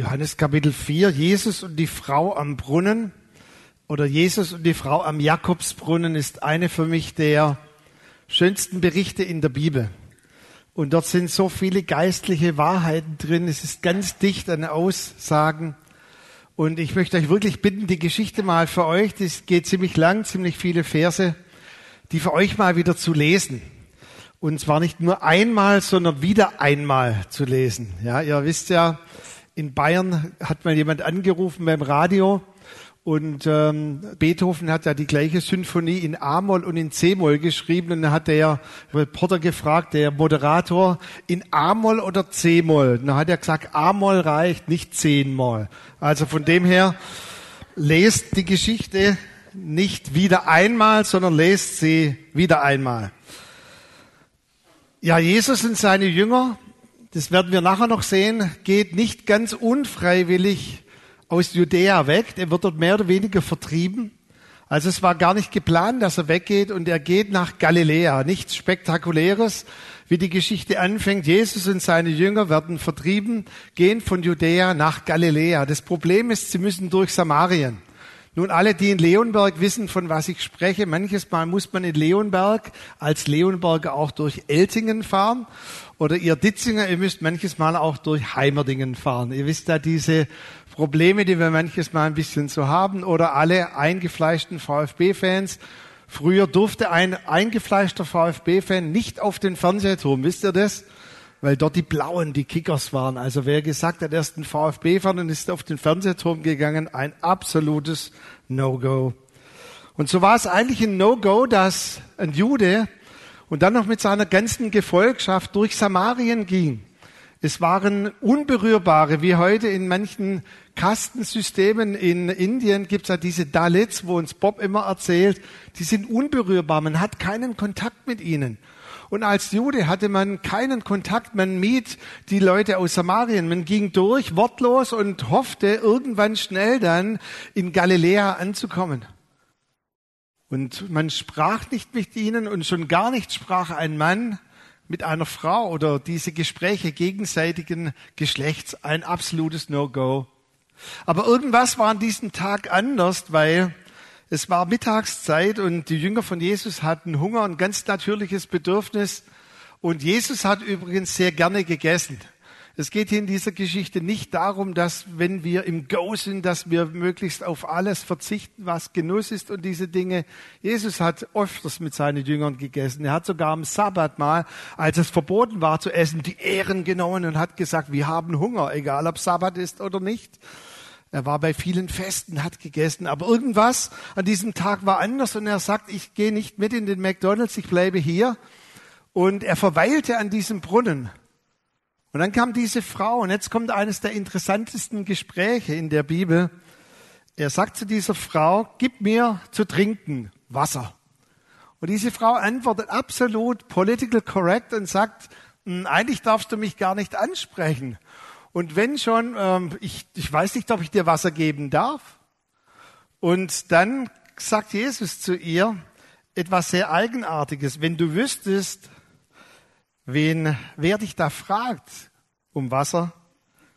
Johannes Kapitel 4, Jesus und die Frau am Brunnen oder Jesus und die Frau am Jakobsbrunnen ist eine für mich der schönsten Berichte in der Bibel. Und dort sind so viele geistliche Wahrheiten drin. Es ist ganz dicht an Aussagen. Und ich möchte euch wirklich bitten, die Geschichte mal für euch, das geht ziemlich lang, ziemlich viele Verse, die für euch mal wieder zu lesen. Und zwar nicht nur einmal, sondern wieder einmal zu lesen. Ja, ihr wisst ja, in Bayern hat mal jemand angerufen beim Radio und ähm, Beethoven hat ja die gleiche Symphonie in A-Moll und in C-Moll geschrieben und dann hat der Reporter gefragt, der Moderator, in A-Moll oder C-Moll? Dann hat er gesagt, A-Moll reicht, nicht C-Moll. Also von dem her, lest die Geschichte nicht wieder einmal, sondern lest sie wieder einmal. Ja, Jesus und seine Jünger das werden wir nachher noch sehen, geht nicht ganz unfreiwillig aus Judäa weg. Er wird dort mehr oder weniger vertrieben. Also es war gar nicht geplant, dass er weggeht und er geht nach Galiläa. Nichts Spektakuläres, wie die Geschichte anfängt. Jesus und seine Jünger werden vertrieben, gehen von Judäa nach Galiläa. Das Problem ist, sie müssen durch Samarien. Nun, alle, die in Leonberg wissen, von was ich spreche, manches Mal muss man in Leonberg als Leonberger auch durch Eltingen fahren oder ihr Ditzinger, ihr müsst manches Mal auch durch Heimerdingen fahren. Ihr wisst da diese Probleme, die wir manches Mal ein bisschen so haben oder alle eingefleischten VfB-Fans. Früher durfte ein eingefleischter VfB-Fan nicht auf den Fernsehturm. Wisst ihr das? Weil dort die Blauen, die Kickers waren. Also wer gesagt hat, er ist ein VfB-Fan und ist auf den Fernsehturm gegangen, ein absolutes No-Go. Und so war es eigentlich ein No-Go, dass ein Jude und dann noch mit seiner ganzen Gefolgschaft durch Samarien ging. Es waren Unberührbare, wie heute in manchen Kastensystemen in Indien gibt es ja diese Dalits, wo uns Bob immer erzählt, die sind unberührbar, man hat keinen Kontakt mit ihnen. Und als Jude hatte man keinen Kontakt. Man mied die Leute aus Samarien. Man ging durch, wortlos und hoffte, irgendwann schnell dann in Galiläa anzukommen. Und man sprach nicht mit ihnen und schon gar nicht sprach ein Mann mit einer Frau oder diese Gespräche gegenseitigen Geschlechts ein absolutes No-Go. Aber irgendwas war an diesem Tag anders, weil es war Mittagszeit und die Jünger von Jesus hatten Hunger, ein ganz natürliches Bedürfnis. Und Jesus hat übrigens sehr gerne gegessen. Es geht hier in dieser Geschichte nicht darum, dass wenn wir im Go sind, dass wir möglichst auf alles verzichten, was Genuss ist und diese Dinge. Jesus hat öfters mit seinen Jüngern gegessen. Er hat sogar am Sabbat mal, als es verboten war zu essen, die Ehren genommen und hat gesagt, wir haben Hunger, egal ob Sabbat ist oder nicht. Er war bei vielen Festen, hat gegessen, aber irgendwas an diesem Tag war anders und er sagt, ich gehe nicht mit in den McDonald's, ich bleibe hier. Und er verweilte an diesem Brunnen. Und dann kam diese Frau und jetzt kommt eines der interessantesten Gespräche in der Bibel. Er sagt zu dieser Frau, gib mir zu trinken Wasser. Und diese Frau antwortet absolut political correct und sagt, hm, eigentlich darfst du mich gar nicht ansprechen. Und wenn schon, ähm, ich, ich weiß nicht, ob ich dir Wasser geben darf. Und dann sagt Jesus zu ihr etwas sehr Eigenartiges. Wenn du wüsstest, wen, wer dich da fragt um Wasser,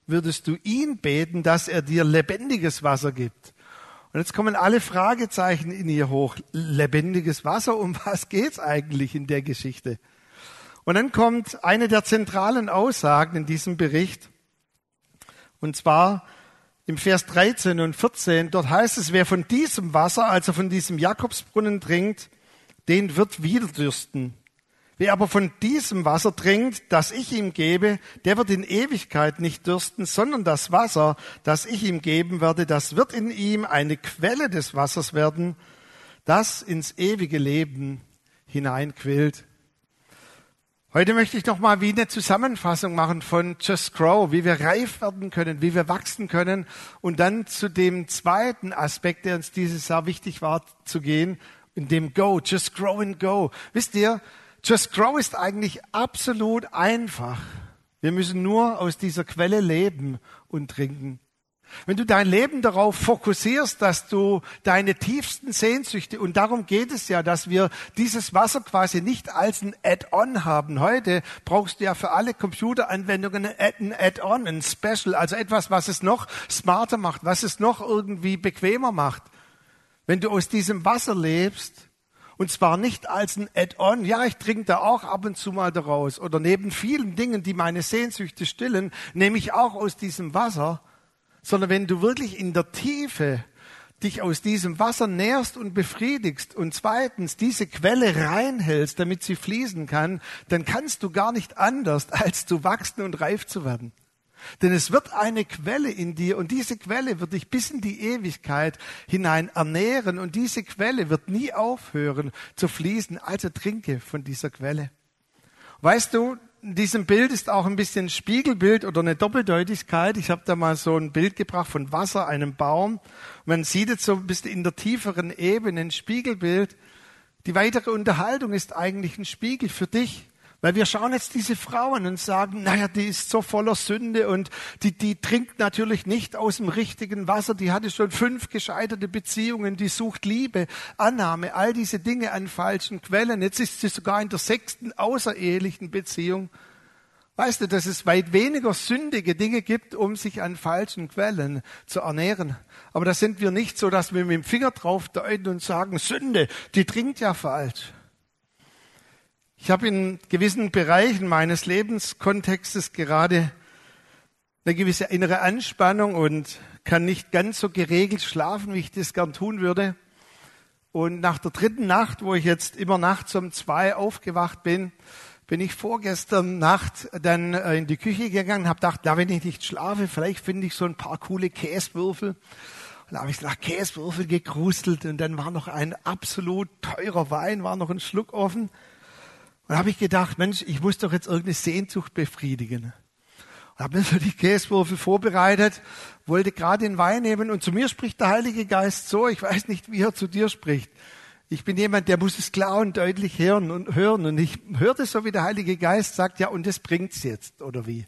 würdest du ihn beten, dass er dir lebendiges Wasser gibt. Und jetzt kommen alle Fragezeichen in ihr hoch. Lebendiges Wasser, um was geht's eigentlich in der Geschichte? Und dann kommt eine der zentralen Aussagen in diesem Bericht. Und zwar im Vers 13 und 14, dort heißt es, wer von diesem Wasser, also von diesem Jakobsbrunnen trinkt, den wird wieder dürsten. Wer aber von diesem Wasser trinkt, das ich ihm gebe, der wird in Ewigkeit nicht dürsten, sondern das Wasser, das ich ihm geben werde, das wird in ihm eine Quelle des Wassers werden, das ins ewige Leben hineinquillt. Heute möchte ich noch mal wie eine Zusammenfassung machen von Just Grow, wie wir reif werden können, wie wir wachsen können und dann zu dem zweiten Aspekt, der uns dieses Jahr wichtig war, zu gehen, in dem Go, Just Grow and Go. Wisst ihr, Just Grow ist eigentlich absolut einfach. Wir müssen nur aus dieser Quelle leben und trinken. Wenn du dein Leben darauf fokussierst, dass du deine tiefsten Sehnsüchte, und darum geht es ja, dass wir dieses Wasser quasi nicht als ein Add-on haben. Heute brauchst du ja für alle Computeranwendungen ein Add-on, ein Special, also etwas, was es noch smarter macht, was es noch irgendwie bequemer macht. Wenn du aus diesem Wasser lebst, und zwar nicht als ein Add-on, ja, ich trinke da auch ab und zu mal daraus, oder neben vielen Dingen, die meine Sehnsüchte stillen, nehme ich auch aus diesem Wasser, sondern wenn du wirklich in der Tiefe dich aus diesem Wasser nährst und befriedigst und zweitens diese Quelle reinhältst, damit sie fließen kann, dann kannst du gar nicht anders, als zu wachsen und reif zu werden. Denn es wird eine Quelle in dir und diese Quelle wird dich bis in die Ewigkeit hinein ernähren und diese Quelle wird nie aufhören zu fließen. Also trinke von dieser Quelle. Weißt du, in diesem Bild ist auch ein bisschen Spiegelbild oder eine Doppeldeutigkeit. Ich habe da mal so ein Bild gebracht von Wasser, einem Baum. Man sieht jetzt so ein bisschen in der tieferen Ebene ein Spiegelbild. Die weitere Unterhaltung ist eigentlich ein Spiegel für dich. Weil wir schauen jetzt diese Frauen und sagen, naja, die ist so voller Sünde und die, die trinkt natürlich nicht aus dem richtigen Wasser. Die hatte schon fünf gescheiterte Beziehungen. Die sucht Liebe, Annahme, all diese Dinge an falschen Quellen. Jetzt ist sie sogar in der sechsten außerehelichen Beziehung. Weißt du, dass es weit weniger sündige Dinge gibt, um sich an falschen Quellen zu ernähren. Aber da sind wir nicht so, dass wir mit dem Finger drauf deuten und sagen, Sünde, die trinkt ja falsch. Ich habe in gewissen Bereichen meines Lebenskontextes gerade eine gewisse innere Anspannung und kann nicht ganz so geregelt schlafen, wie ich das gern tun würde. Und nach der dritten Nacht, wo ich jetzt immer nachts um zwei aufgewacht bin, bin ich vorgestern Nacht dann äh, in die Küche gegangen habe gedacht, na, wenn ich nicht schlafe, vielleicht finde ich so ein paar coole Käsewürfel. Und da habe ich nach Käsewürfel gekrustelt und dann war noch ein absolut teurer Wein, war noch ein Schluck offen. Und habe ich gedacht, Mensch, ich muss doch jetzt irgendeine Sehnsucht befriedigen. Und habe mir so die Käsewürfel vorbereitet, wollte gerade den Wein nehmen und zu mir spricht der Heilige Geist so, ich weiß nicht, wie er zu dir spricht. Ich bin jemand, der muss es klar und deutlich hören und hören. Und ich hörte so, wie der Heilige Geist sagt, ja, und das bringt's jetzt, oder wie?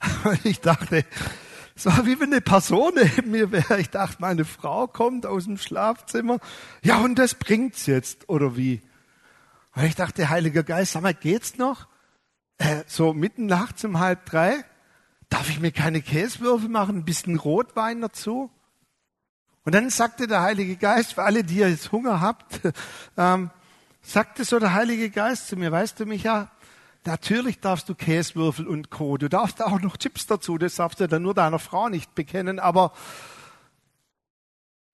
Und ich dachte, es war wie wenn eine Person neben mir wäre. Ich dachte, meine Frau kommt aus dem Schlafzimmer. Ja, und das bringt's jetzt, oder wie? Und ich dachte, Heiliger Geist, sag mal, geht's noch? Äh, so mitten nachts um halb drei? Darf ich mir keine Käsewürfel machen? Ein bisschen Rotwein dazu? Und dann sagte der Heilige Geist, für alle, die ihr jetzt Hunger habt, ähm, sagte so der Heilige Geist zu mir, weißt du, Micha, natürlich darfst du Käsewürfel und Co. Du darfst auch noch Chips dazu, das darfst du dann nur deiner Frau nicht bekennen, aber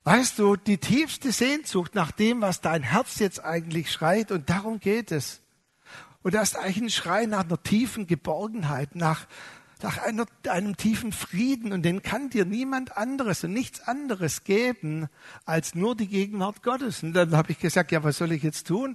Weißt du, die tiefste Sehnsucht nach dem, was dein Herz jetzt eigentlich schreit, und darum geht es. Und das ist eigentlich ein Schrei nach einer tiefen Geborgenheit, nach, nach einer, einem tiefen Frieden. Und den kann dir niemand anderes und nichts anderes geben als nur die Gegenwart Gottes. Und dann habe ich gesagt, ja, was soll ich jetzt tun?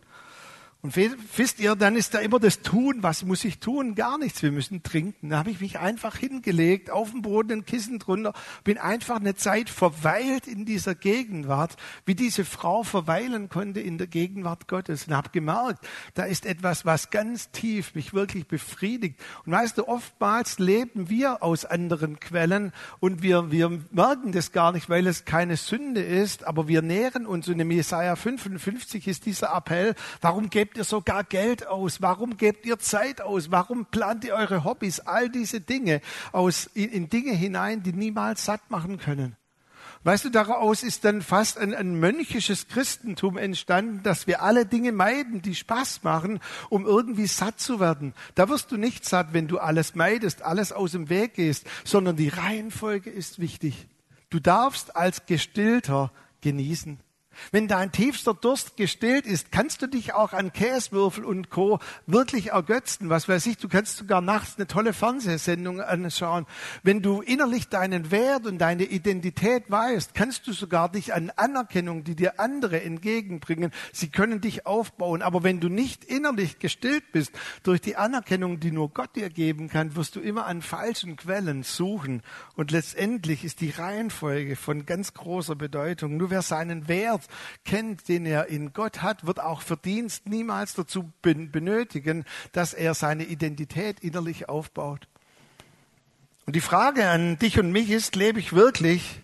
Und wisst ihr, dann ist da immer das Tun. Was muss ich tun? Gar nichts. Wir müssen trinken. Da habe ich mich einfach hingelegt, auf dem Boden, ein Kissen drunter, bin einfach eine Zeit verweilt in dieser Gegenwart, wie diese Frau verweilen konnte in der Gegenwart Gottes. Und habe gemerkt, da ist etwas, was ganz tief mich wirklich befriedigt. Und weißt du, oftmals leben wir aus anderen Quellen und wir, wir merken das gar nicht, weil es keine Sünde ist, aber wir nähren uns. Und im Jesaja 55 ist dieser Appell, warum gebt gebt ihr sogar Geld aus? Warum gebt ihr Zeit aus? Warum plant ihr eure Hobbys? All diese Dinge aus, in, in Dinge hinein, die niemals satt machen können. Weißt du, daraus ist dann fast ein, ein mönchisches Christentum entstanden, dass wir alle Dinge meiden, die Spaß machen, um irgendwie satt zu werden. Da wirst du nicht satt, wenn du alles meidest, alles aus dem Weg gehst, sondern die Reihenfolge ist wichtig. Du darfst als Gestillter genießen. Wenn dein tiefster Durst gestillt ist, kannst du dich auch an Käsewürfel und Co. wirklich ergötzen. Was weiß ich, du kannst sogar nachts eine tolle Fernsehsendung anschauen. Wenn du innerlich deinen Wert und deine Identität weißt, kannst du sogar dich an Anerkennung, die dir andere entgegenbringen, sie können dich aufbauen. Aber wenn du nicht innerlich gestillt bist durch die Anerkennung, die nur Gott dir geben kann, wirst du immer an falschen Quellen suchen. Und letztendlich ist die Reihenfolge von ganz großer Bedeutung. Nur wer seinen Wert Wert kennt, den er in Gott hat, wird auch Verdienst niemals dazu benötigen, dass er seine Identität innerlich aufbaut. Und die Frage an dich und mich ist, lebe ich wirklich,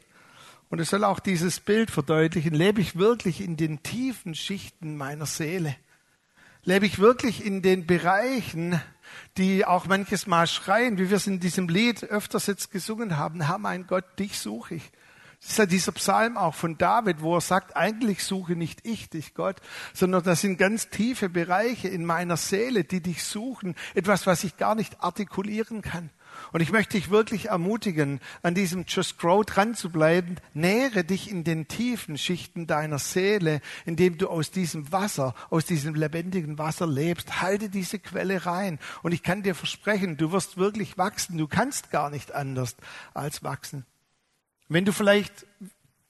und es soll auch dieses Bild verdeutlichen, lebe ich wirklich in den tiefen Schichten meiner Seele? Lebe ich wirklich in den Bereichen, die auch manches Mal schreien, wie wir es in diesem Lied öfters jetzt gesungen haben, Herr mein Gott, dich suche ich. Das ist ja dieser Psalm auch von David, wo er sagt, eigentlich suche nicht ich dich, Gott, sondern das sind ganz tiefe Bereiche in meiner Seele, die dich suchen, etwas, was ich gar nicht artikulieren kann. Und ich möchte dich wirklich ermutigen, an diesem Just Grow dran zu bleiben. Nähere dich in den tiefen Schichten deiner Seele, indem du aus diesem Wasser, aus diesem lebendigen Wasser lebst. Halte diese Quelle rein. Und ich kann dir versprechen, du wirst wirklich wachsen. Du kannst gar nicht anders als wachsen. Wenn du vielleicht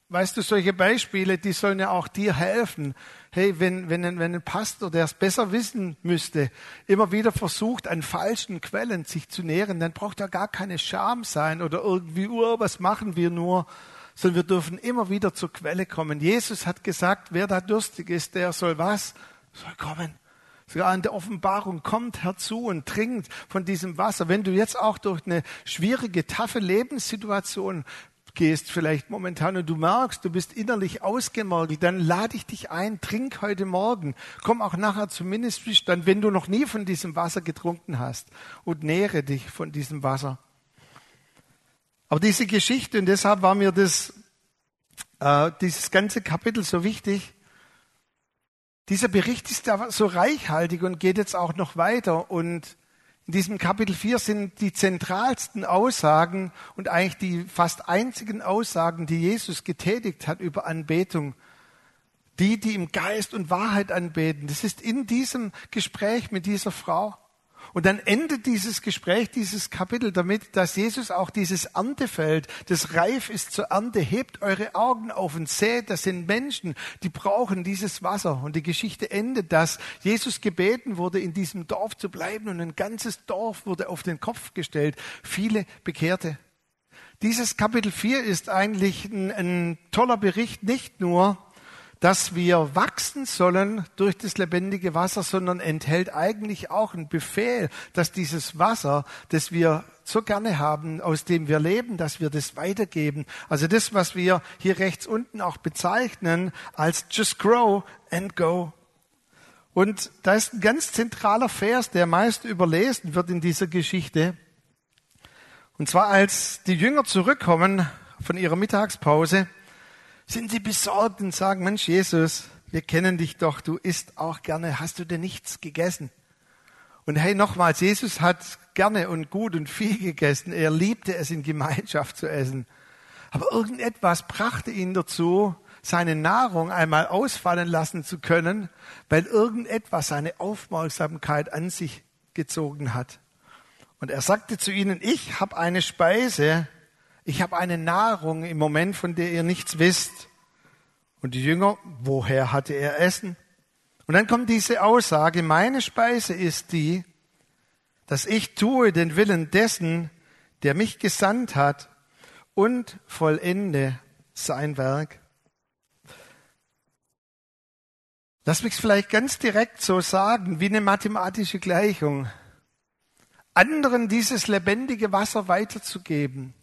Weißt du, solche Beispiele, die sollen ja auch dir helfen. Hey, wenn, wenn, wenn ein Pastor, der es besser wissen müsste, immer wieder versucht, an falschen Quellen sich zu nähren, dann braucht er gar keine Scham sein oder irgendwie, oh, was machen wir nur, sondern wir dürfen immer wieder zur Quelle kommen. Jesus hat gesagt, wer da durstig ist, der soll was? Soll kommen. Sogar an der Offenbarung kommt herzu und trinkt von diesem Wasser. Wenn du jetzt auch durch eine schwierige, taffe Lebenssituation gehst vielleicht momentan und du merkst, du bist innerlich ausgemergelt, dann lade ich dich ein, trink heute Morgen. Komm auch nachher zum Ministry-Stand, wenn du noch nie von diesem Wasser getrunken hast und nähre dich von diesem Wasser. Aber diese Geschichte, und deshalb war mir das, äh, dieses ganze Kapitel so wichtig, dieser Bericht ist da so reichhaltig und geht jetzt auch noch weiter und in diesem Kapitel 4 sind die zentralsten Aussagen und eigentlich die fast einzigen Aussagen, die Jesus getätigt hat über Anbetung. Die, die im Geist und Wahrheit anbeten. Das ist in diesem Gespräch mit dieser Frau. Und dann endet dieses Gespräch, dieses Kapitel damit, dass Jesus auch dieses Erntefeld, das reif ist zur Ernte, hebt eure Augen auf und seht, das sind Menschen, die brauchen dieses Wasser. Und die Geschichte endet, dass Jesus gebeten wurde, in diesem Dorf zu bleiben und ein ganzes Dorf wurde auf den Kopf gestellt. Viele Bekehrte. Dieses Kapitel 4 ist eigentlich ein, ein toller Bericht, nicht nur dass wir wachsen sollen durch das lebendige Wasser, sondern enthält eigentlich auch einen Befehl, dass dieses Wasser, das wir so gerne haben, aus dem wir leben, dass wir das weitergeben. Also das, was wir hier rechts unten auch bezeichnen als just grow and go. Und da ist ein ganz zentraler Vers, der meist überlesen wird in dieser Geschichte. Und zwar als die Jünger zurückkommen von ihrer Mittagspause, sind sie besorgt und sagen, Mensch, Jesus, wir kennen dich doch, du isst auch gerne, hast du denn nichts gegessen? Und hey, nochmals, Jesus hat gerne und gut und viel gegessen. Er liebte es, in Gemeinschaft zu essen. Aber irgendetwas brachte ihn dazu, seine Nahrung einmal ausfallen lassen zu können, weil irgendetwas seine Aufmerksamkeit an sich gezogen hat. Und er sagte zu ihnen, ich habe eine Speise, ich habe eine Nahrung im Moment, von der ihr nichts wisst. Und die Jünger, woher hatte er Essen? Und dann kommt diese Aussage, meine Speise ist die, dass ich tue den Willen dessen, der mich gesandt hat und vollende sein Werk. Lass mich es vielleicht ganz direkt so sagen, wie eine mathematische Gleichung. Anderen dieses lebendige Wasser weiterzugeben,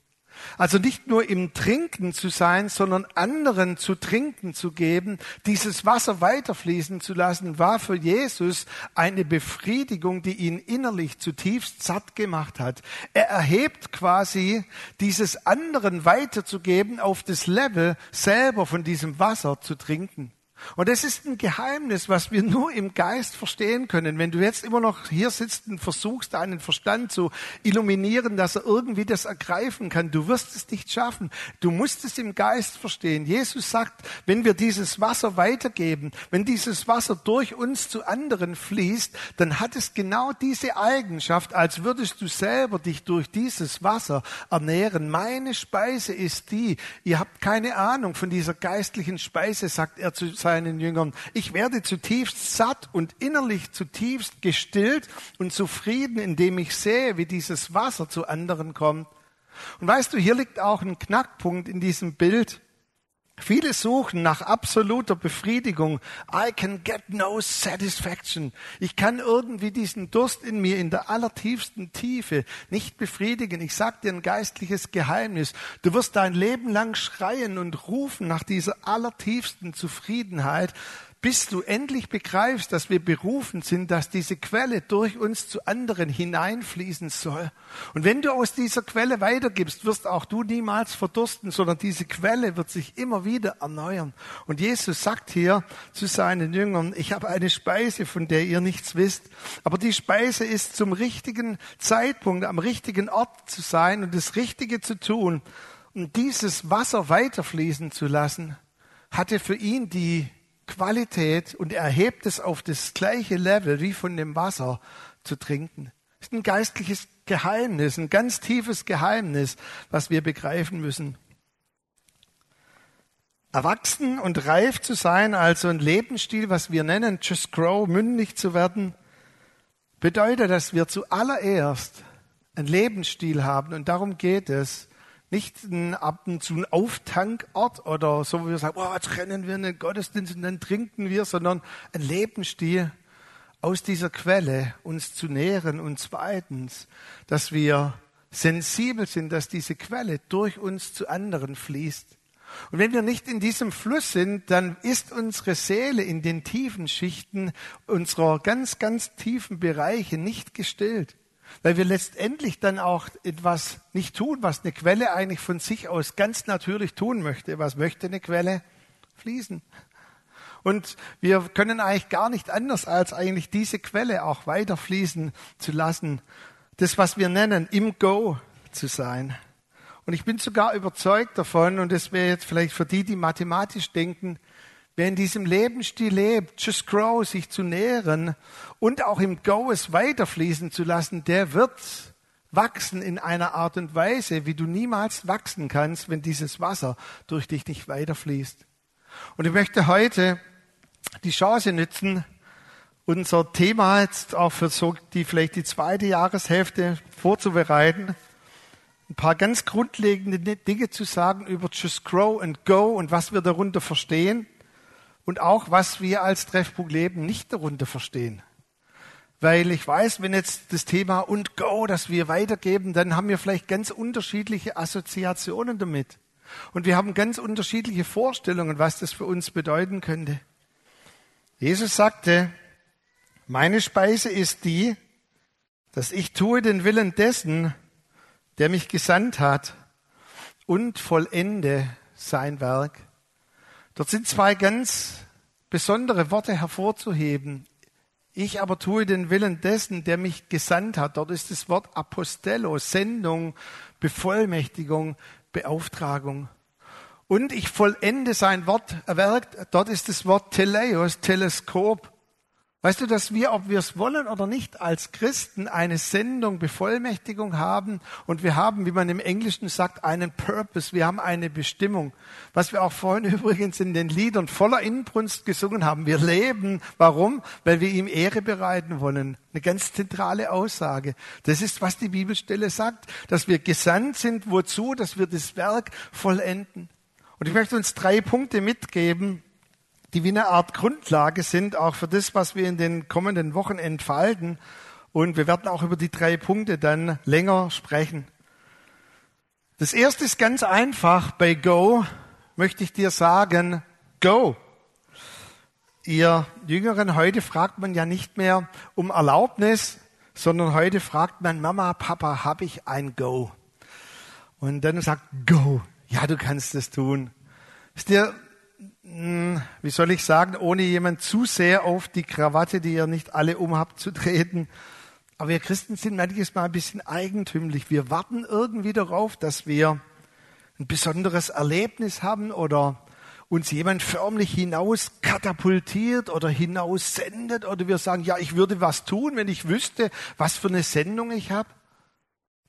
also nicht nur im Trinken zu sein, sondern anderen zu trinken zu geben, dieses Wasser weiterfließen zu lassen, war für Jesus eine Befriedigung, die ihn innerlich zutiefst satt gemacht hat. Er erhebt quasi dieses anderen weiterzugeben auf das Level selber von diesem Wasser zu trinken. Und das ist ein Geheimnis, was wir nur im Geist verstehen können. Wenn du jetzt immer noch hier sitzt und versuchst, deinen Verstand zu illuminieren, dass er irgendwie das ergreifen kann, du wirst es nicht schaffen. Du musst es im Geist verstehen. Jesus sagt, wenn wir dieses Wasser weitergeben, wenn dieses Wasser durch uns zu anderen fließt, dann hat es genau diese Eigenschaft, als würdest du selber dich durch dieses Wasser ernähren. Meine Speise ist die. Ihr habt keine Ahnung von dieser geistlichen Speise, sagt er zu seinen Jüngern, ich werde zutiefst satt und innerlich zutiefst gestillt und zufrieden, indem ich sehe, wie dieses Wasser zu anderen kommt. Und weißt du, hier liegt auch ein Knackpunkt in diesem Bild. Viele suchen nach absoluter Befriedigung. I can get no satisfaction. Ich kann irgendwie diesen Durst in mir in der allertiefsten Tiefe nicht befriedigen. Ich sag dir ein geistliches Geheimnis. Du wirst dein Leben lang schreien und rufen nach dieser allertiefsten Zufriedenheit, bis du endlich begreifst, dass wir berufen sind, dass diese Quelle durch uns zu anderen hineinfließen soll. Und wenn du aus dieser Quelle weitergibst, wirst auch du niemals verdursten, sondern diese Quelle wird sich immer wieder erneuern. Und Jesus sagt hier zu seinen Jüngern, ich habe eine Speise, von der ihr nichts wisst, aber die Speise ist zum richtigen Zeitpunkt, am richtigen Ort zu sein und das Richtige zu tun und dieses Wasser weiterfließen zu lassen, hatte für ihn die Qualität und er hebt es auf das gleiche Level wie von dem Wasser zu trinken. Das ist ein geistliches Geheimnis, ein ganz tiefes Geheimnis, was wir begreifen müssen. Erwachsen und reif zu sein, also ein Lebensstil, was wir nennen, just grow, mündig zu werden, bedeutet, dass wir zuallererst einen Lebensstil haben und darum geht es, nicht ein, ab und zu ein Auftankort oder so, wo wir sagen, oh, jetzt rennen wir in den Gottesdienst und dann trinken wir, sondern ein Lebensstil aus dieser Quelle uns zu nähren und zweitens, dass wir sensibel sind, dass diese Quelle durch uns zu anderen fließt. Und wenn wir nicht in diesem Fluss sind, dann ist unsere Seele in den tiefen Schichten unserer ganz, ganz tiefen Bereiche nicht gestillt weil wir letztendlich dann auch etwas nicht tun, was eine Quelle eigentlich von sich aus ganz natürlich tun möchte. Was möchte eine Quelle? Fließen. Und wir können eigentlich gar nicht anders, als eigentlich diese Quelle auch weiter fließen zu lassen. Das, was wir nennen, im Go zu sein. Und ich bin sogar überzeugt davon, und das wäre jetzt vielleicht für die, die mathematisch denken, Wer in diesem Lebensstil lebt, just grow, sich zu nähren und auch im Go es weiterfließen zu lassen, der wird wachsen in einer Art und Weise, wie du niemals wachsen kannst, wenn dieses Wasser durch dich nicht weiterfließt. Und ich möchte heute die Chance nutzen, unser Thema jetzt auch für so die vielleicht die zweite Jahreshälfte vorzubereiten, ein paar ganz grundlegende Dinge zu sagen über Just Grow and Go und was wir darunter verstehen und auch, was wir als Treffpunkt Leben nicht darunter verstehen. Weil ich weiß, wenn jetzt das Thema und Go, das wir weitergeben, dann haben wir vielleicht ganz unterschiedliche Assoziationen damit. Und wir haben ganz unterschiedliche Vorstellungen, was das für uns bedeuten könnte. Jesus sagte, meine Speise ist die, dass ich tue den Willen dessen, der mich gesandt hat und vollende sein Werk. Dort sind zwei ganz besondere Worte hervorzuheben. Ich aber tue den Willen dessen, der mich gesandt hat. Dort ist das Wort Apostello, Sendung, Bevollmächtigung, Beauftragung. Und ich vollende sein Wort erwerkt. Dort ist das Wort Teleios, Teleskop, Weißt du, dass wir, ob wir es wollen oder nicht, als Christen eine Sendung, Bevollmächtigung haben und wir haben, wie man im Englischen sagt, einen Purpose, wir haben eine Bestimmung. Was wir auch vorhin übrigens in den Liedern voller Inbrunst gesungen haben. Wir leben. Warum? Weil wir ihm Ehre bereiten wollen. Eine ganz zentrale Aussage. Das ist, was die Bibelstelle sagt, dass wir gesandt sind. Wozu? Dass wir das Werk vollenden. Und ich möchte uns drei Punkte mitgeben, die wie eine Art Grundlage sind, auch für das, was wir in den kommenden Wochen entfalten. Und wir werden auch über die drei Punkte dann länger sprechen. Das erste ist ganz einfach. Bei Go möchte ich dir sagen, Go. Ihr Jüngeren, heute fragt man ja nicht mehr um Erlaubnis, sondern heute fragt man, Mama, Papa, habe ich ein Go? Und dann sagt Go. Ja, du kannst es tun. Ist dir wie soll ich sagen, ohne jemand zu sehr auf die Krawatte, die ihr nicht alle umhabt, zu treten. Aber wir Christen sind manches Mal ein bisschen eigentümlich. Wir warten irgendwie darauf, dass wir ein besonderes Erlebnis haben oder uns jemand förmlich hinaus katapultiert oder hinaus sendet oder wir sagen, ja, ich würde was tun, wenn ich wüsste, was für eine Sendung ich habe.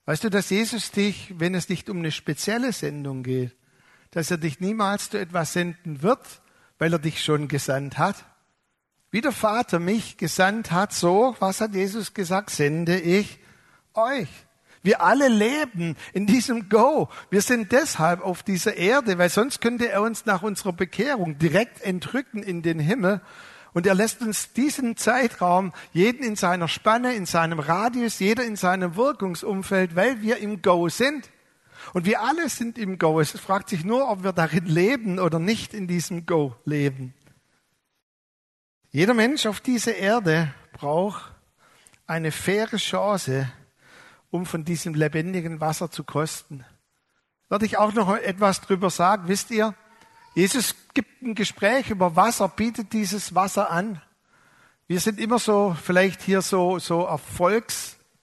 Weißt du, dass Jesus dich, wenn es nicht um eine spezielle Sendung geht, dass er dich niemals zu etwas senden wird, weil er dich schon gesandt hat. Wie der Vater mich gesandt hat, so, was hat Jesus gesagt, sende ich euch. Wir alle leben in diesem Go. Wir sind deshalb auf dieser Erde, weil sonst könnte er uns nach unserer Bekehrung direkt entrücken in den Himmel. Und er lässt uns diesen Zeitraum, jeden in seiner Spanne, in seinem Radius, jeder in seinem Wirkungsumfeld, weil wir im Go sind. Und wir alle sind im Go. Es fragt sich nur, ob wir darin leben oder nicht in diesem Go leben. Jeder Mensch auf dieser Erde braucht eine faire Chance, um von diesem lebendigen Wasser zu kosten. Werde ich auch noch etwas drüber sagen. Wisst ihr, Jesus gibt ein Gespräch über Wasser, bietet dieses Wasser an. Wir sind immer so, vielleicht hier so, so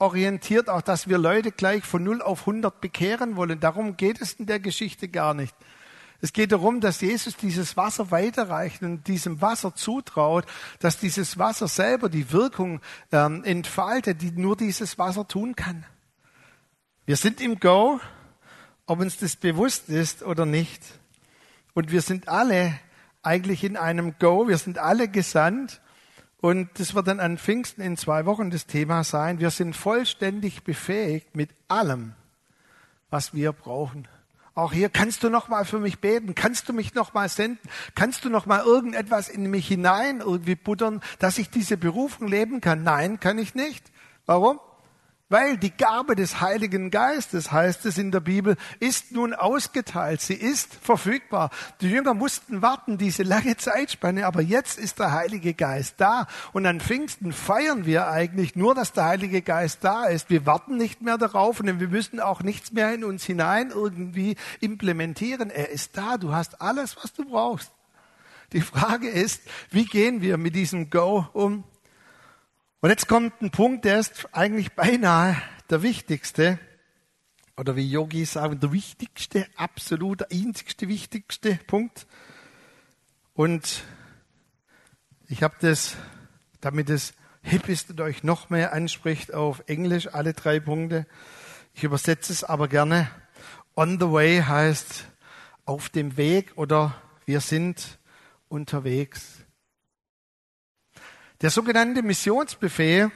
erfolgsorientiert, auch dass wir Leute gleich von 0 auf 100 bekehren wollen. Darum geht es in der Geschichte gar nicht. Es geht darum, dass Jesus dieses Wasser weiterreicht und diesem Wasser zutraut, dass dieses Wasser selber die Wirkung ähm, entfaltet, die nur dieses Wasser tun kann. Wir sind im Go, ob uns das bewusst ist oder nicht. Und wir sind alle eigentlich in einem Go, wir sind alle gesandt. Und das wird dann an Pfingsten in zwei Wochen das Thema sein. Wir sind vollständig befähigt mit allem, was wir brauchen. Auch hier kannst du noch mal für mich beten, kannst du mich noch mal senden, kannst du noch mal irgendetwas in mich hinein irgendwie buttern, dass ich diese Berufung leben kann? Nein, kann ich nicht. Warum? Weil die Gabe des Heiligen Geistes, heißt es in der Bibel, ist nun ausgeteilt. Sie ist verfügbar. Die Jünger mussten warten, diese lange Zeitspanne, aber jetzt ist der Heilige Geist da. Und an Pfingsten feiern wir eigentlich nur, dass der Heilige Geist da ist. Wir warten nicht mehr darauf und wir müssen auch nichts mehr in uns hinein irgendwie implementieren. Er ist da. Du hast alles, was du brauchst. Die Frage ist, wie gehen wir mit diesem Go um? Und jetzt kommt ein Punkt, der ist eigentlich beinahe der wichtigste, oder wie Yogis sagen, der wichtigste, absolut einzigste, wichtigste Punkt. Und ich habe das, damit es hip ist und euch noch mehr anspricht, auf Englisch alle drei Punkte. Ich übersetze es aber gerne. On the way heißt auf dem Weg oder wir sind unterwegs. Der sogenannte Missionsbefehl,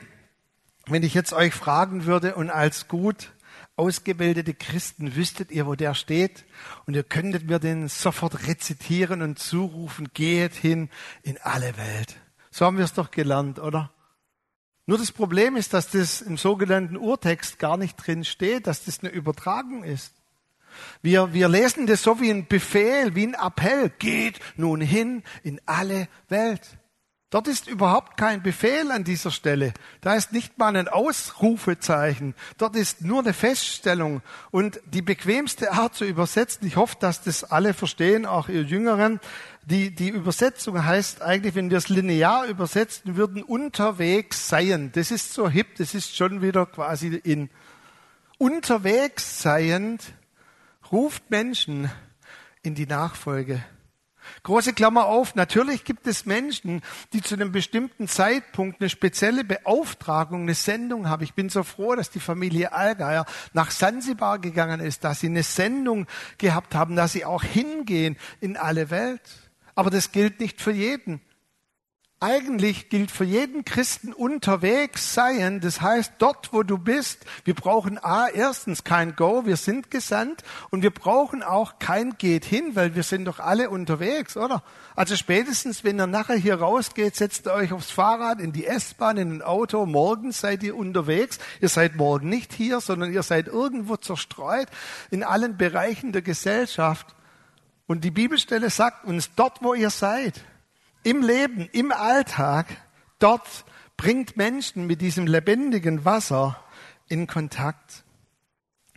wenn ich jetzt euch fragen würde und als gut ausgebildete Christen wüsstet ihr, wo der steht und ihr könntet mir den sofort rezitieren und zurufen, geht hin in alle Welt. So haben wir es doch gelernt, oder? Nur das Problem ist, dass das im sogenannten Urtext gar nicht drin steht, dass das eine Übertragung ist. Wir, wir lesen das so wie ein Befehl, wie ein Appell. Geht nun hin in alle Welt. Dort ist überhaupt kein Befehl an dieser Stelle. Da ist nicht mal ein Ausrufezeichen. Dort ist nur eine Feststellung. Und die bequemste Art zu übersetzen, ich hoffe, dass das alle verstehen, auch ihr Jüngeren, die, die Übersetzung heißt eigentlich, wenn wir es linear übersetzen würden, unterwegs seien. Das ist so hip, das ist schon wieder quasi in unterwegs seiend ruft Menschen in die Nachfolge Große Klammer auf, natürlich gibt es Menschen, die zu einem bestimmten Zeitpunkt eine spezielle Beauftragung, eine Sendung haben. Ich bin so froh, dass die Familie Allgeier nach Sansibar gegangen ist, dass sie eine Sendung gehabt haben, dass sie auch hingehen in alle Welt. Aber das gilt nicht für jeden. Eigentlich gilt für jeden Christen unterwegs sein. Das heißt, dort, wo du bist, wir brauchen A, erstens kein Go, wir sind gesandt und wir brauchen auch kein Geht hin, weil wir sind doch alle unterwegs, oder? Also spätestens, wenn ihr nachher hier rausgeht, setzt ihr euch aufs Fahrrad, in die S-Bahn, in ein Auto. Morgen seid ihr unterwegs. Ihr seid morgen nicht hier, sondern ihr seid irgendwo zerstreut in allen Bereichen der Gesellschaft. Und die Bibelstelle sagt uns, dort, wo ihr seid, im Leben, im Alltag, dort bringt Menschen mit diesem lebendigen Wasser in Kontakt.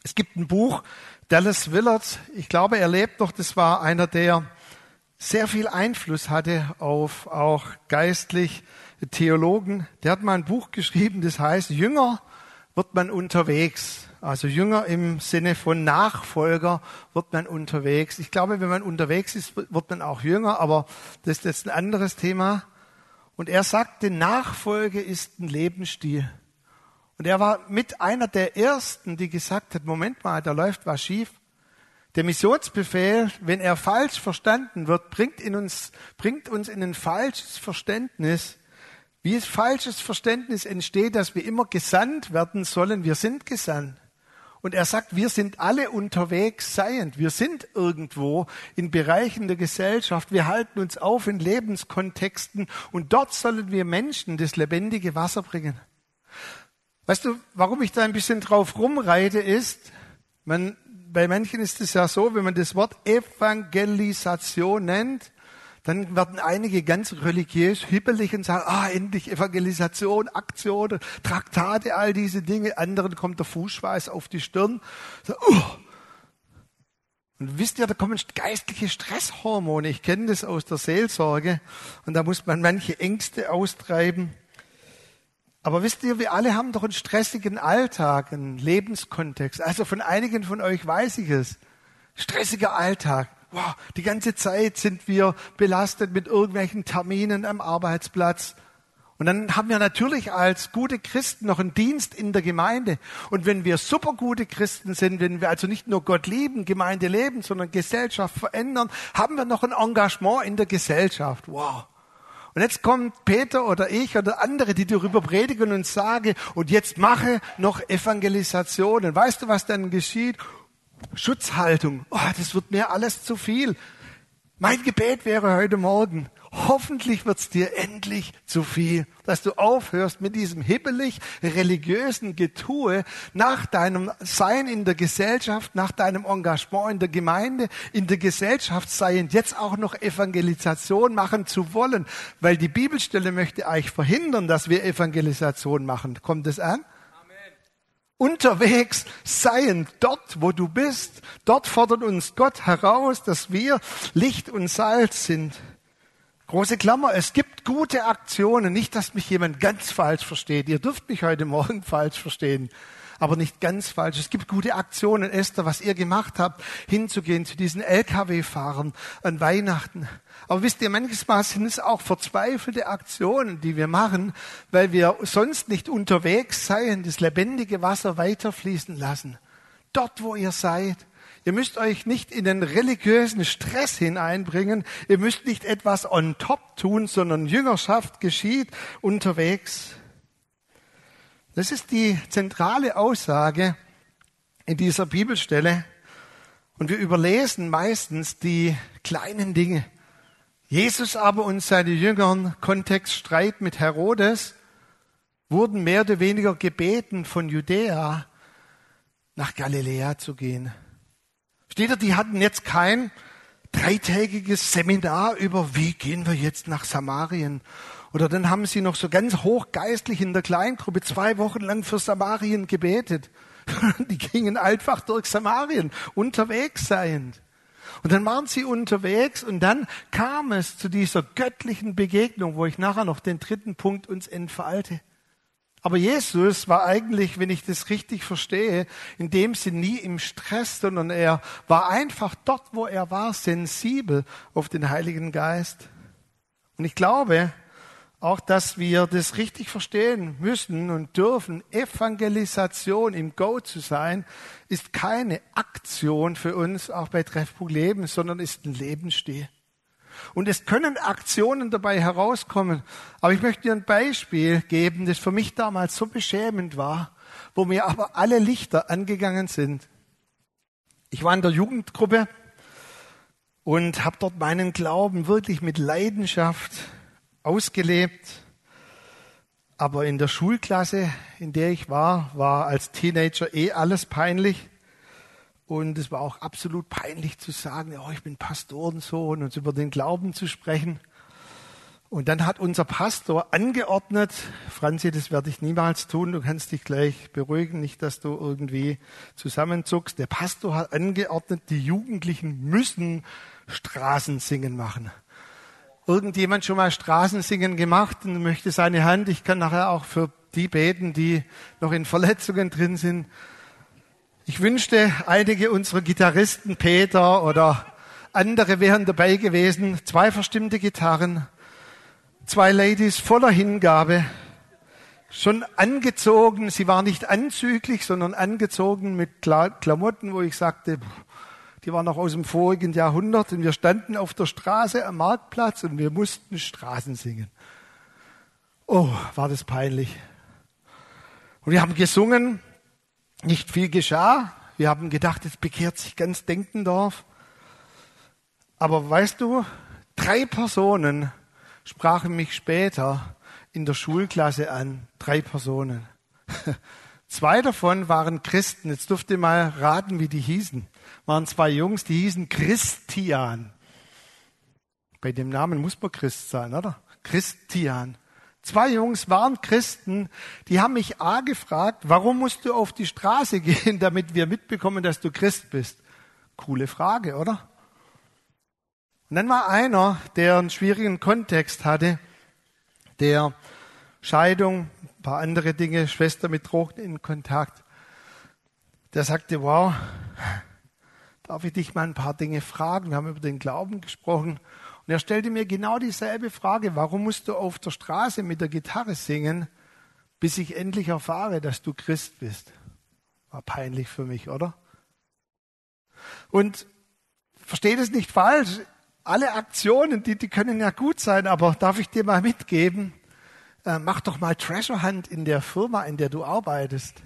Es gibt ein Buch, Dallas Willard, ich glaube, er lebt noch, das war einer, der sehr viel Einfluss hatte auf auch geistlich Theologen. Der hat mal ein Buch geschrieben, das heißt, Jünger wird man unterwegs. Also Jünger im Sinne von Nachfolger wird man unterwegs. Ich glaube, wenn man unterwegs ist, wird man auch Jünger, aber das ist jetzt ein anderes Thema. Und er sagte, Nachfolge ist ein Lebensstil. Und er war mit einer der ersten, die gesagt hat, Moment mal, da läuft was schief. Der Missionsbefehl, wenn er falsch verstanden wird, bringt, in uns, bringt uns in ein falsches Verständnis wie es falsches Verständnis entsteht, dass wir immer gesandt werden sollen. Wir sind gesandt. Und er sagt, wir sind alle unterwegs seiend. Wir sind irgendwo in Bereichen der Gesellschaft. Wir halten uns auf in Lebenskontexten und dort sollen wir Menschen das lebendige Wasser bringen. Weißt du, warum ich da ein bisschen drauf rumreite, ist, man, bei manchen ist es ja so, wenn man das Wort Evangelisation nennt, dann werden einige ganz religiös hibbelig und sagen, ah, endlich Evangelisation, Aktionen, Traktate, all diese Dinge. Anderen kommt der Fußschweiß auf die Stirn. So, uh. Und wisst ihr, da kommen geistliche Stresshormone. Ich kenne das aus der Seelsorge. Und da muss man manche Ängste austreiben. Aber wisst ihr, wir alle haben doch einen stressigen Alltag, einen Lebenskontext. Also von einigen von euch weiß ich es. Stressiger Alltag wow, die ganze Zeit sind wir belastet mit irgendwelchen Terminen am Arbeitsplatz. Und dann haben wir natürlich als gute Christen noch einen Dienst in der Gemeinde. Und wenn wir super gute Christen sind, wenn wir also nicht nur Gott lieben, Gemeinde leben, sondern Gesellschaft verändern, haben wir noch ein Engagement in der Gesellschaft. Wow. Und jetzt kommt Peter oder ich oder andere, die darüber predigen und sagen, und jetzt mache noch Evangelisationen. Weißt du, was dann geschieht? Schutzhaltung. Oh, das wird mir alles zu viel. Mein Gebet wäre heute Morgen, hoffentlich wird's dir endlich zu viel, dass du aufhörst mit diesem hibbelig religiösen Getue nach deinem Sein in der Gesellschaft, nach deinem Engagement in der Gemeinde, in der Gesellschaft sein, jetzt auch noch Evangelisation machen zu wollen, weil die Bibelstelle möchte eigentlich verhindern, dass wir Evangelisation machen. Kommt es an? Unterwegs seien, dort, wo du bist. Dort fordert uns Gott heraus, dass wir Licht und Salz sind. Große Klammer, es gibt gute Aktionen. Nicht, dass mich jemand ganz falsch versteht. Ihr dürft mich heute Morgen falsch verstehen aber nicht ganz falsch. Es gibt gute Aktionen, Esther, was ihr gemacht habt, hinzugehen zu diesen Lkw-Fahrern an Weihnachten. Aber wisst ihr, manchmal sind es auch verzweifelte Aktionen, die wir machen, weil wir sonst nicht unterwegs seien, das lebendige Wasser weiterfließen lassen. Dort, wo ihr seid. Ihr müsst euch nicht in den religiösen Stress hineinbringen. Ihr müsst nicht etwas on top tun, sondern Jüngerschaft geschieht unterwegs. Das ist die zentrale Aussage in dieser Bibelstelle. Und wir überlesen meistens die kleinen Dinge. Jesus aber und seine Jüngern, Kontext Streit mit Herodes, wurden mehr oder weniger gebeten von Judäa nach Galiläa zu gehen. Steht da, die hatten jetzt kein dreitägiges Seminar über, wie gehen wir jetzt nach Samarien oder dann haben sie noch so ganz hochgeistlich in der Kleingruppe zwei Wochen lang für Samarien gebetet. Die gingen einfach durch Samarien, unterwegs seiend. Und dann waren sie unterwegs und dann kam es zu dieser göttlichen Begegnung, wo ich nachher noch den dritten Punkt uns entfalte. Aber Jesus war eigentlich, wenn ich das richtig verstehe, in dem Sinn nie im Stress, sondern er war einfach dort, wo er war, sensibel auf den Heiligen Geist. Und ich glaube, auch, dass wir das richtig verstehen müssen und dürfen. Evangelisation im Go zu sein, ist keine Aktion für uns, auch bei Treffpunkt Leben, sondern ist ein Lebensstil. Und es können Aktionen dabei herauskommen. Aber ich möchte dir ein Beispiel geben, das für mich damals so beschämend war, wo mir aber alle Lichter angegangen sind. Ich war in der Jugendgruppe und habe dort meinen Glauben wirklich mit Leidenschaft ausgelebt. Aber in der Schulklasse, in der ich war, war als Teenager eh alles peinlich. Und es war auch absolut peinlich zu sagen, oh, ich bin Pastorensohn und über den Glauben zu sprechen. Und dann hat unser Pastor angeordnet, Franzi, das werde ich niemals tun, du kannst dich gleich beruhigen, nicht, dass du irgendwie zusammenzuckst. Der Pastor hat angeordnet, die Jugendlichen müssen Straßensingen machen irgendjemand schon mal Straßensingen gemacht und möchte seine Hand? Ich kann nachher auch für die beten, die noch in Verletzungen drin sind. Ich wünschte, einige unserer Gitarristen, Peter oder andere wären dabei gewesen. Zwei verstimmte Gitarren, zwei Ladies voller Hingabe, schon angezogen. Sie war nicht anzüglich, sondern angezogen mit Klamotten, wo ich sagte, die war noch aus dem vorigen Jahrhundert und wir standen auf der Straße am Marktplatz und wir mussten Straßen singen. Oh, war das peinlich. Und wir haben gesungen Nicht viel geschah. Wir haben gedacht, es bekehrt sich ganz Denkendorf. Aber weißt du, drei Personen sprachen mich später in der Schulklasse an. Drei Personen. Zwei davon waren Christen. Jetzt dürft ihr mal raten, wie die hießen. Waren zwei Jungs, die hießen Christian. Bei dem Namen muss man Christ sein, oder? Christian. Zwei Jungs waren Christen, die haben mich A gefragt, warum musst du auf die Straße gehen, damit wir mitbekommen, dass du Christ bist? Coole Frage, oder? Und dann war einer, der einen schwierigen Kontext hatte, der Scheidung, ein paar andere Dinge, Schwester mit Drogen in Kontakt, der sagte, wow, darf ich dich mal ein paar Dinge fragen? Wir haben über den Glauben gesprochen. Und er stellte mir genau dieselbe Frage, warum musst du auf der Straße mit der Gitarre singen, bis ich endlich erfahre, dass du Christ bist? War peinlich für mich, oder? Und versteht es nicht falsch, alle Aktionen, die, die können ja gut sein, aber darf ich dir mal mitgeben, äh, mach doch mal Treasure Hunt in der Firma, in der du arbeitest.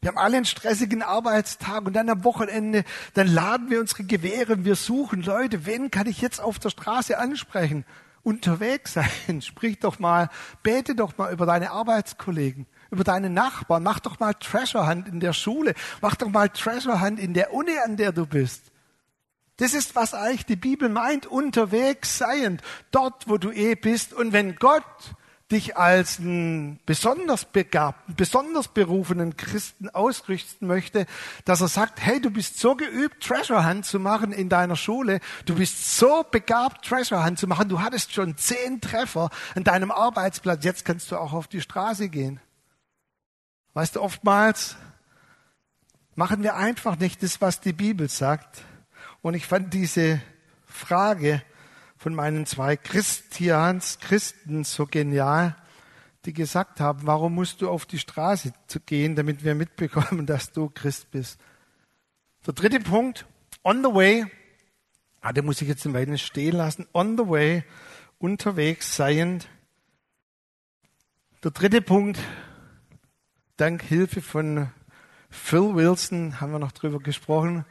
Wir haben alle einen stressigen Arbeitstag und dann am Wochenende, dann laden wir unsere Gewehre wir suchen Leute, wen kann ich jetzt auf der Straße ansprechen? Unterwegs sein, sprich doch mal, bete doch mal über deine Arbeitskollegen, über deine Nachbarn, mach doch mal Treasure Hunt in der Schule, mach doch mal Treasure Hunt in der Uni, an der du bist. Das ist, was eigentlich die Bibel meint, unterwegs seiend, dort, wo du eh bist. Und wenn Gott dich als einen besonders begabten, besonders berufenen Christen ausrichten möchte, dass er sagt, hey, du bist so geübt, Treasure Hunt zu machen in deiner Schule, du bist so begabt, Treasure Hunt zu machen, du hattest schon zehn Treffer an deinem Arbeitsplatz, jetzt kannst du auch auf die Straße gehen. Weißt du, oftmals machen wir einfach nicht das, was die Bibel sagt. Und ich fand diese Frage, von meinen zwei Christians, Christen so genial, die gesagt haben, warum musst du auf die Straße gehen, damit wir mitbekommen, dass du Christ bist. Der dritte Punkt, on the way, ah, den muss ich jetzt ein wenig stehen lassen, on the way, unterwegs seiend. Der dritte Punkt, dank Hilfe von Phil Wilson, haben wir noch drüber gesprochen,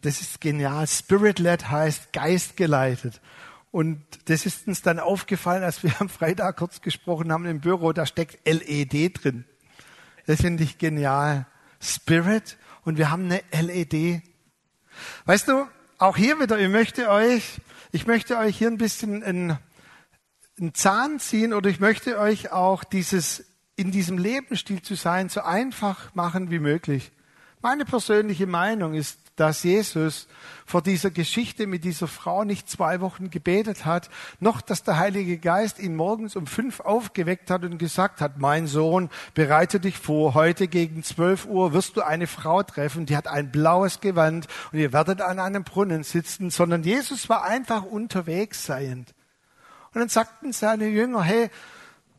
das ist genial. Spirit-led heißt geistgeleitet. Und das ist uns dann aufgefallen, als wir am Freitag kurz gesprochen haben im Büro, da steckt LED drin. Das finde ich genial. Spirit und wir haben eine LED. Weißt du, auch hier wieder, ich möchte euch, ich möchte euch hier ein bisschen einen, einen Zahn ziehen oder ich möchte euch auch dieses, in diesem Lebensstil zu sein, so einfach machen wie möglich. Meine persönliche Meinung ist, dass Jesus vor dieser Geschichte mit dieser Frau nicht zwei Wochen gebetet hat, noch dass der Heilige Geist ihn morgens um fünf aufgeweckt hat und gesagt hat, mein Sohn, bereite dich vor, heute gegen zwölf Uhr wirst du eine Frau treffen, die hat ein blaues Gewand und ihr werdet an einem Brunnen sitzen, sondern Jesus war einfach unterwegs seiend. Und dann sagten seine Jünger, hey,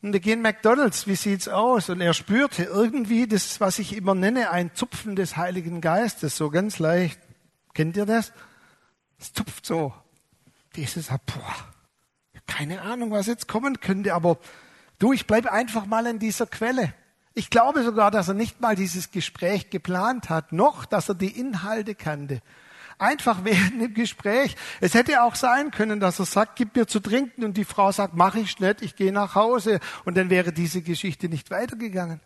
und wir gehen McDonalds, wie sieht's aus? Und er spürte irgendwie das, was ich immer nenne, ein Zupfen des Heiligen Geistes, so ganz leicht. Kennt ihr das? Es zupft so. Dieses, boah, keine Ahnung, was jetzt kommen könnte, aber du, ich bleibe einfach mal an dieser Quelle. Ich glaube sogar, dass er nicht mal dieses Gespräch geplant hat, noch, dass er die Inhalte kannte einfach während dem Gespräch. Es hätte auch sein können, dass er sagt, gib mir zu trinken und die Frau sagt, mach ich nicht, ich gehe nach Hause und dann wäre diese Geschichte nicht weitergegangen.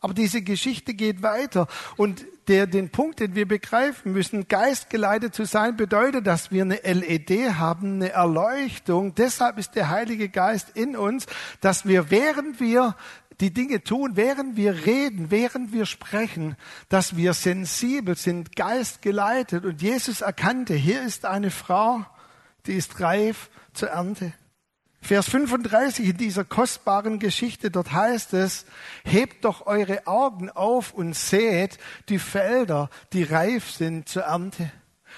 Aber diese Geschichte geht weiter und der, den Punkt, den wir begreifen müssen, geistgeleitet zu sein, bedeutet, dass wir eine LED haben, eine Erleuchtung. Deshalb ist der Heilige Geist in uns, dass wir, während wir die Dinge tun, während wir reden, während wir sprechen, dass wir sensibel sind, geistgeleitet. Und Jesus erkannte, hier ist eine Frau, die ist reif zur Ernte. Vers 35 in dieser kostbaren Geschichte, dort heißt es, hebt doch eure Augen auf und seht die Felder, die reif sind zur Ernte.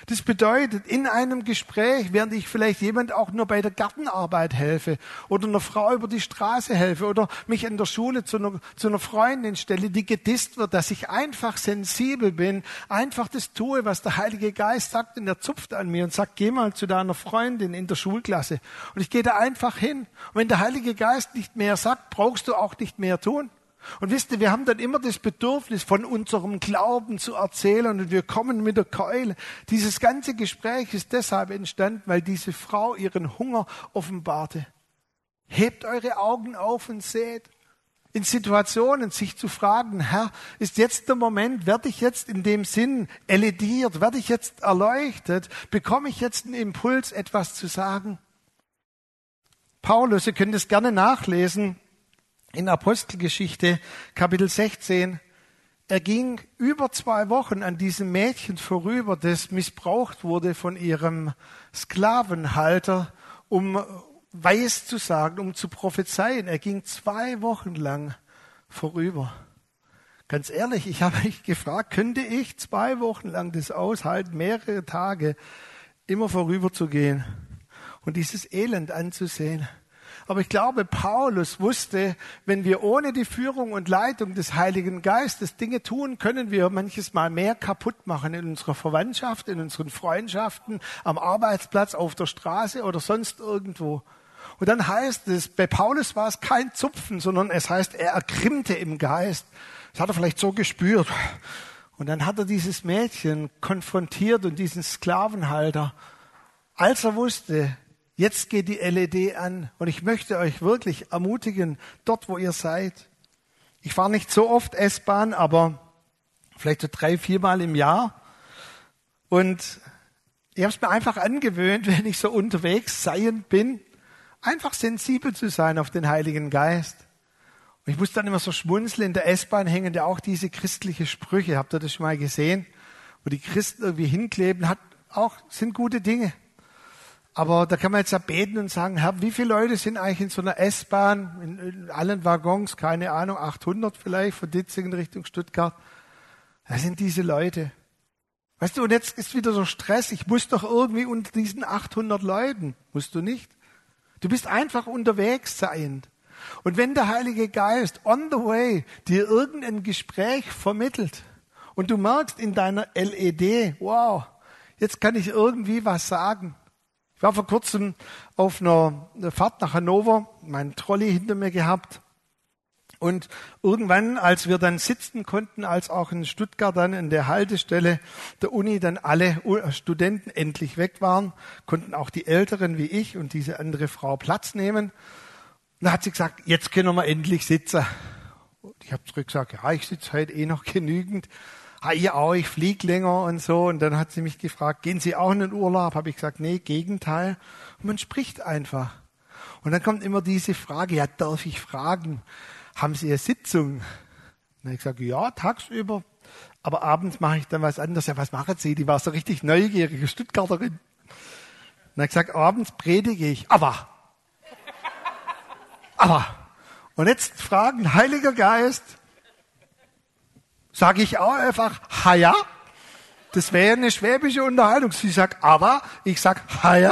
Das bedeutet, in einem Gespräch, während ich vielleicht jemand auch nur bei der Gartenarbeit helfe oder einer Frau über die Straße helfe oder mich in der Schule zu einer, zu einer Freundin stelle, die gedisst wird, dass ich einfach sensibel bin, einfach das tue, was der Heilige Geist sagt und er zupft an mir und sagt, geh mal zu deiner Freundin in der Schulklasse. Und ich gehe da einfach hin. Und wenn der Heilige Geist nicht mehr sagt, brauchst du auch nicht mehr tun. Und wisst ihr, wir haben dann immer das Bedürfnis, von unserem Glauben zu erzählen und wir kommen mit der Keule. Dieses ganze Gespräch ist deshalb entstanden, weil diese Frau ihren Hunger offenbarte. Hebt eure Augen auf und seht. In Situationen sich zu fragen, Herr, ist jetzt der Moment, werde ich jetzt in dem Sinn elediert, werde ich jetzt erleuchtet, bekomme ich jetzt einen Impuls, etwas zu sagen? Paulus, ihr könnt es gerne nachlesen, in Apostelgeschichte Kapitel 16. Er ging über zwei Wochen an diesem Mädchen vorüber, das missbraucht wurde von ihrem Sklavenhalter, um weiß zu sagen, um zu prophezeien. Er ging zwei Wochen lang vorüber. Ganz ehrlich, ich habe mich gefragt, könnte ich zwei Wochen lang das aushalten, mehrere Tage immer vorüber zu gehen und dieses Elend anzusehen? Aber ich glaube, Paulus wusste, wenn wir ohne die Führung und Leitung des Heiligen Geistes Dinge tun, können wir manches Mal mehr kaputt machen in unserer Verwandtschaft, in unseren Freundschaften, am Arbeitsplatz, auf der Straße oder sonst irgendwo. Und dann heißt es, bei Paulus war es kein Zupfen, sondern es heißt, er ergrimmte im Geist. Das hat er vielleicht so gespürt. Und dann hat er dieses Mädchen konfrontiert und diesen Sklavenhalter, als er wusste, Jetzt geht die LED an und ich möchte euch wirklich ermutigen, dort wo ihr seid. Ich fahre nicht so oft S-Bahn, aber vielleicht so drei, viermal im Jahr. Und ich habe es mir einfach angewöhnt, wenn ich so unterwegs sein bin, einfach sensibel zu sein auf den Heiligen Geist. Und ich muss dann immer so schmunzeln, in der S-Bahn hängen ja auch diese christliche Sprüche. Habt ihr das schon mal gesehen? Wo die Christen irgendwie hinkleben, hat auch, sind gute Dinge. Aber da kann man jetzt ja beten und sagen, Herr, wie viele Leute sind eigentlich in so einer S-Bahn, in, in, allen Waggons, keine Ahnung, 800 vielleicht, von Ditzingen Richtung Stuttgart. Da sind diese Leute. Weißt du, und jetzt ist wieder so Stress. Ich muss doch irgendwie unter diesen 800 Leuten. Musst du nicht. Du bist einfach unterwegs sein. Und wenn der Heilige Geist on the way dir irgendein Gespräch vermittelt und du merkst in deiner LED, wow, jetzt kann ich irgendwie was sagen, ich war vor kurzem auf einer Fahrt nach Hannover, meinen Trolley hinter mir gehabt. Und irgendwann, als wir dann sitzen konnten, als auch in Stuttgart dann in der Haltestelle der Uni dann alle Studenten endlich weg waren, konnten auch die Älteren wie ich und diese andere Frau Platz nehmen. Da hat sie gesagt, jetzt können wir endlich sitzen. Und ich habe zurück gesagt, ja, ich sitze heute eh noch genügend ah, ihr auch, ich fliege länger und so. Und dann hat sie mich gefragt, gehen Sie auch in den Urlaub? Habe ich gesagt, nee, Gegenteil. Und man spricht einfach. Und dann kommt immer diese Frage, ja, darf ich fragen, haben Sie eine Sitzung? Und ich gesagt, ja, tagsüber. Aber abends mache ich dann was anderes. Ja, was machen Sie? Die war so richtig neugierige Stuttgarterin. Und ich gesagt, abends predige ich. Aber. Aber. Und jetzt fragen, Heiliger Geist, Sage ich auch einfach, haja. Das wäre eine schwäbische Unterhaltung. Sie sagt, aber, ich sag, haja.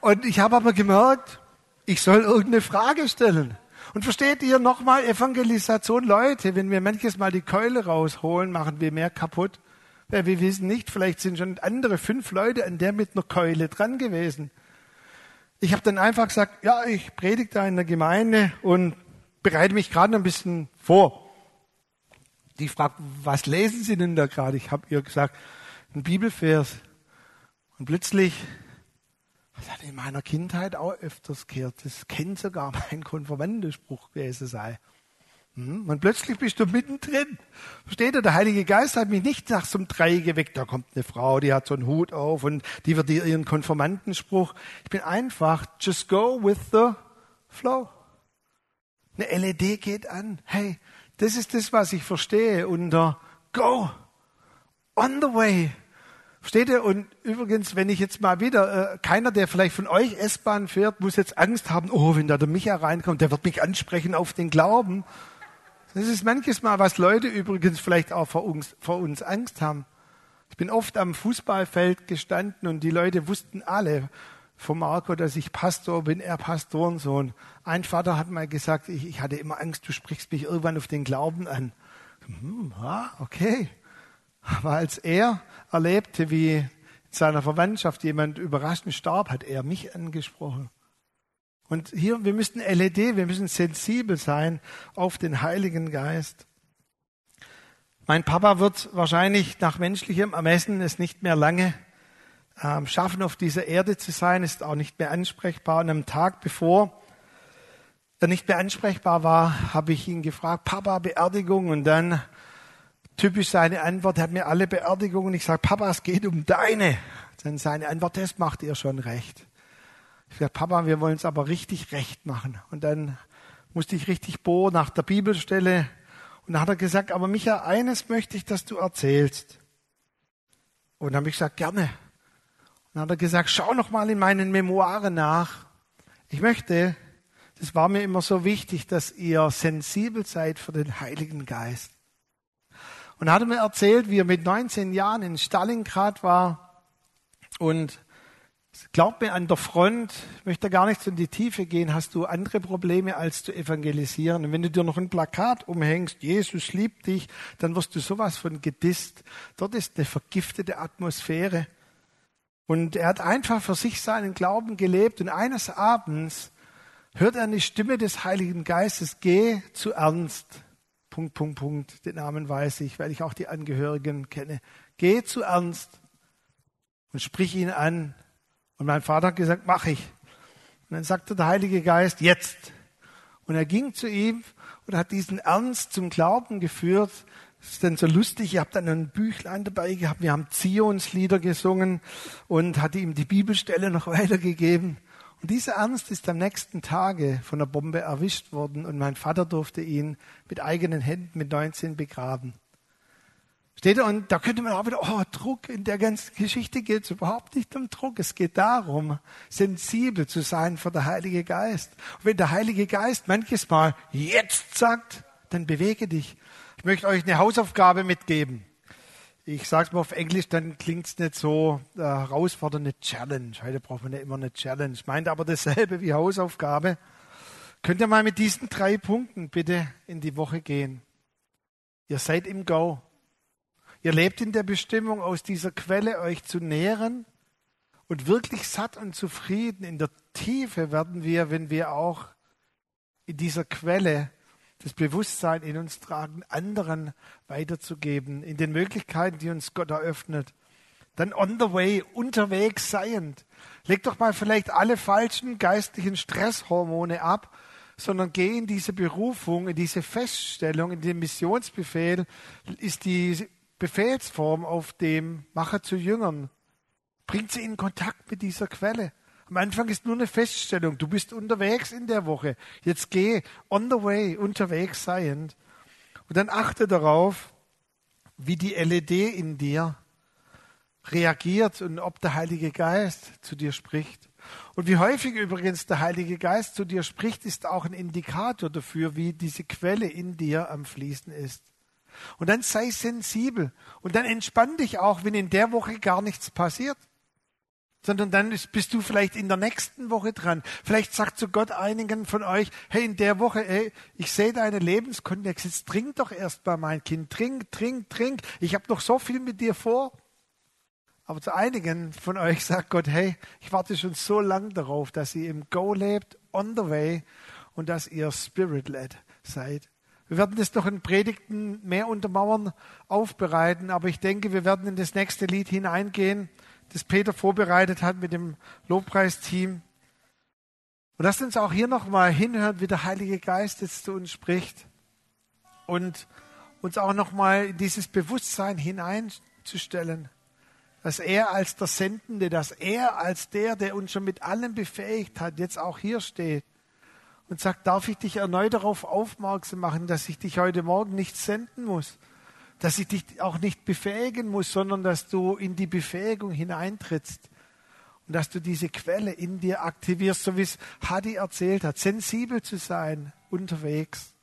Und ich habe aber gemerkt, ich soll irgendeine Frage stellen. Und versteht ihr nochmal Evangelisation, Leute, wenn wir manches Mal die Keule rausholen, machen wir mehr kaputt. Weil wir wissen nicht, vielleicht sind schon andere fünf Leute an der mit einer Keule dran gewesen. Ich habe dann einfach gesagt, ja, ich predige da in der Gemeinde und bereite mich gerade ein bisschen vor die fragt, was lesen Sie denn da gerade? Ich habe ihr gesagt, ein Bibelvers. Und plötzlich, das hat in meiner Kindheit auch öfters gehört, das kennt sogar mein Konfirmandenspruch gewesen sei. Hm? Und plötzlich bist du mittendrin. Versteht ihr? Der Heilige Geist hat mich nicht nach so einem Drei geweckt. Da kommt eine Frau, die hat so einen Hut auf und die wird ihren Konformantenspruch. Ich bin einfach, just go with the flow. Eine LED geht an. Hey, das ist das, was ich verstehe unter Go, on the way. Versteht ihr? Und übrigens, wenn ich jetzt mal wieder, äh, keiner, der vielleicht von euch S-Bahn fährt, muss jetzt Angst haben, oh, wenn da der Micha reinkommt, der wird mich ansprechen auf den Glauben. Das ist manches Mal, was Leute übrigens vielleicht auch vor uns, vor uns Angst haben. Ich bin oft am Fußballfeld gestanden und die Leute wussten alle, von Marco, dass ich Pastor bin, er Pastorensohn. Ein Vater hat mal gesagt, ich, ich hatte immer Angst, du sprichst mich irgendwann auf den Glauben an. Hm, ja, okay. Aber als er erlebte, wie in seiner Verwandtschaft jemand überraschend starb, hat er mich angesprochen. Und hier, wir müssen LED, wir müssen sensibel sein auf den Heiligen Geist. Mein Papa wird wahrscheinlich nach menschlichem Ermessen es nicht mehr lange ähm, schaffen, auf dieser Erde zu sein, ist auch nicht mehr ansprechbar. Und am Tag bevor er nicht mehr ansprechbar war, habe ich ihn gefragt, Papa, Beerdigung. Und dann typisch seine Antwort, er hat mir alle Beerdigungen. Ich sage, Papa, es geht um deine. Dann seine Antwort, das macht ihr schon recht. Ich sage, Papa, wir wollen es aber richtig recht machen. Und dann musste ich richtig bohren nach der Bibelstelle und dann hat er gesagt, aber Micha, eines möchte ich, dass du erzählst. Und dann habe ich gesagt, gerne. Dann hat er gesagt, schau noch mal in meinen Memoiren nach. Ich möchte, das war mir immer so wichtig, dass ihr sensibel seid für den Heiligen Geist. Und er hat mir erzählt, wie er mit 19 Jahren in Stalingrad war und Glaub mir, an der Front, ich möchte gar nicht so in die Tiefe gehen, hast du andere Probleme als zu evangelisieren. Und wenn du dir noch ein Plakat umhängst, Jesus liebt dich, dann wirst du sowas von gedisst. Dort ist eine vergiftete Atmosphäre. Und er hat einfach für sich seinen Glauben gelebt. Und eines Abends hört er eine Stimme des Heiligen Geistes, geh zu Ernst. Punkt, Punkt, Punkt. Den Namen weiß ich, weil ich auch die Angehörigen kenne. Geh zu Ernst und sprich ihn an. Und mein Vater hat gesagt, mach ich. Und dann sagte der Heilige Geist, jetzt. Und er ging zu ihm und hat diesen Ernst zum Glauben geführt. Ist dann so lustig. Ich habe dann ein Büchlein dabei gehabt. Wir haben Zionslieder gesungen und hatte ihm die Bibelstelle noch weitergegeben. Und dieser Ernst ist am nächsten Tage von der Bombe erwischt worden und mein Vater durfte ihn mit eigenen Händen mit 19 begraben. Steht da, und da könnte man auch wieder, oh, Druck, in der ganzen Geschichte geht es überhaupt nicht um Druck. Es geht darum, sensibel zu sein für den Heilige Geist. Und wenn der Heilige Geist manches Mal jetzt sagt, dann bewege dich. Ich möchte euch eine Hausaufgabe mitgeben. Ich sage es mal auf Englisch, dann klingt es nicht so äh, herausfordernde Challenge. Heute braucht man ja immer eine Challenge. Meint aber dasselbe wie Hausaufgabe. Könnt ihr mal mit diesen drei Punkten bitte in die Woche gehen? Ihr seid im Go. Ihr lebt in der Bestimmung, aus dieser Quelle euch zu nähren und wirklich satt und zufrieden in der Tiefe werden wir, wenn wir auch in dieser Quelle das Bewusstsein in uns tragen, anderen weiterzugeben, in den Möglichkeiten, die uns Gott eröffnet. Dann on the way, unterwegs seiend. Leg doch mal vielleicht alle falschen geistlichen Stresshormone ab, sondern geh in diese Berufung, in diese Feststellung, in den Missionsbefehl, ist die Befehlsform auf dem Macher zu Jüngern. Bringt sie in Kontakt mit dieser Quelle. Am Anfang ist nur eine Feststellung. Du bist unterwegs in der Woche. Jetzt geh on the way, unterwegs seiend. Und dann achte darauf, wie die LED in dir reagiert und ob der Heilige Geist zu dir spricht. Und wie häufig übrigens der Heilige Geist zu dir spricht, ist auch ein Indikator dafür, wie diese Quelle in dir am Fließen ist. Und dann sei sensibel. Und dann entspann dich auch, wenn in der Woche gar nichts passiert. Sondern dann bist du vielleicht in der nächsten Woche dran. Vielleicht sagt zu Gott einigen von euch, hey, in der Woche, hey, ich sehe deine Lebenskontext, jetzt trink doch erst mal mein Kind. Trink, trink, trink. Ich habe noch so viel mit dir vor. Aber zu einigen von euch sagt Gott, hey, ich warte schon so lang darauf, dass ihr im Go lebt, on the way und dass ihr spirit-led seid. Wir werden das noch in Predigten mehr untermauern, aufbereiten, aber ich denke, wir werden in das nächste Lied hineingehen, das Peter vorbereitet hat mit dem Lobpreisteam. Und lasst uns auch hier nochmal hinhören, wie der Heilige Geist jetzt zu uns spricht und uns auch nochmal in dieses Bewusstsein hineinzustellen, dass er als der Sendende, dass er als der, der uns schon mit allem befähigt hat, jetzt auch hier steht und sagt, darf ich dich erneut darauf aufmerksam machen, dass ich dich heute Morgen nicht senden muss, dass ich dich auch nicht befähigen muss, sondern dass du in die Befähigung hineintrittst und dass du diese Quelle in dir aktivierst, so wie es Hadi erzählt hat, sensibel zu sein unterwegs.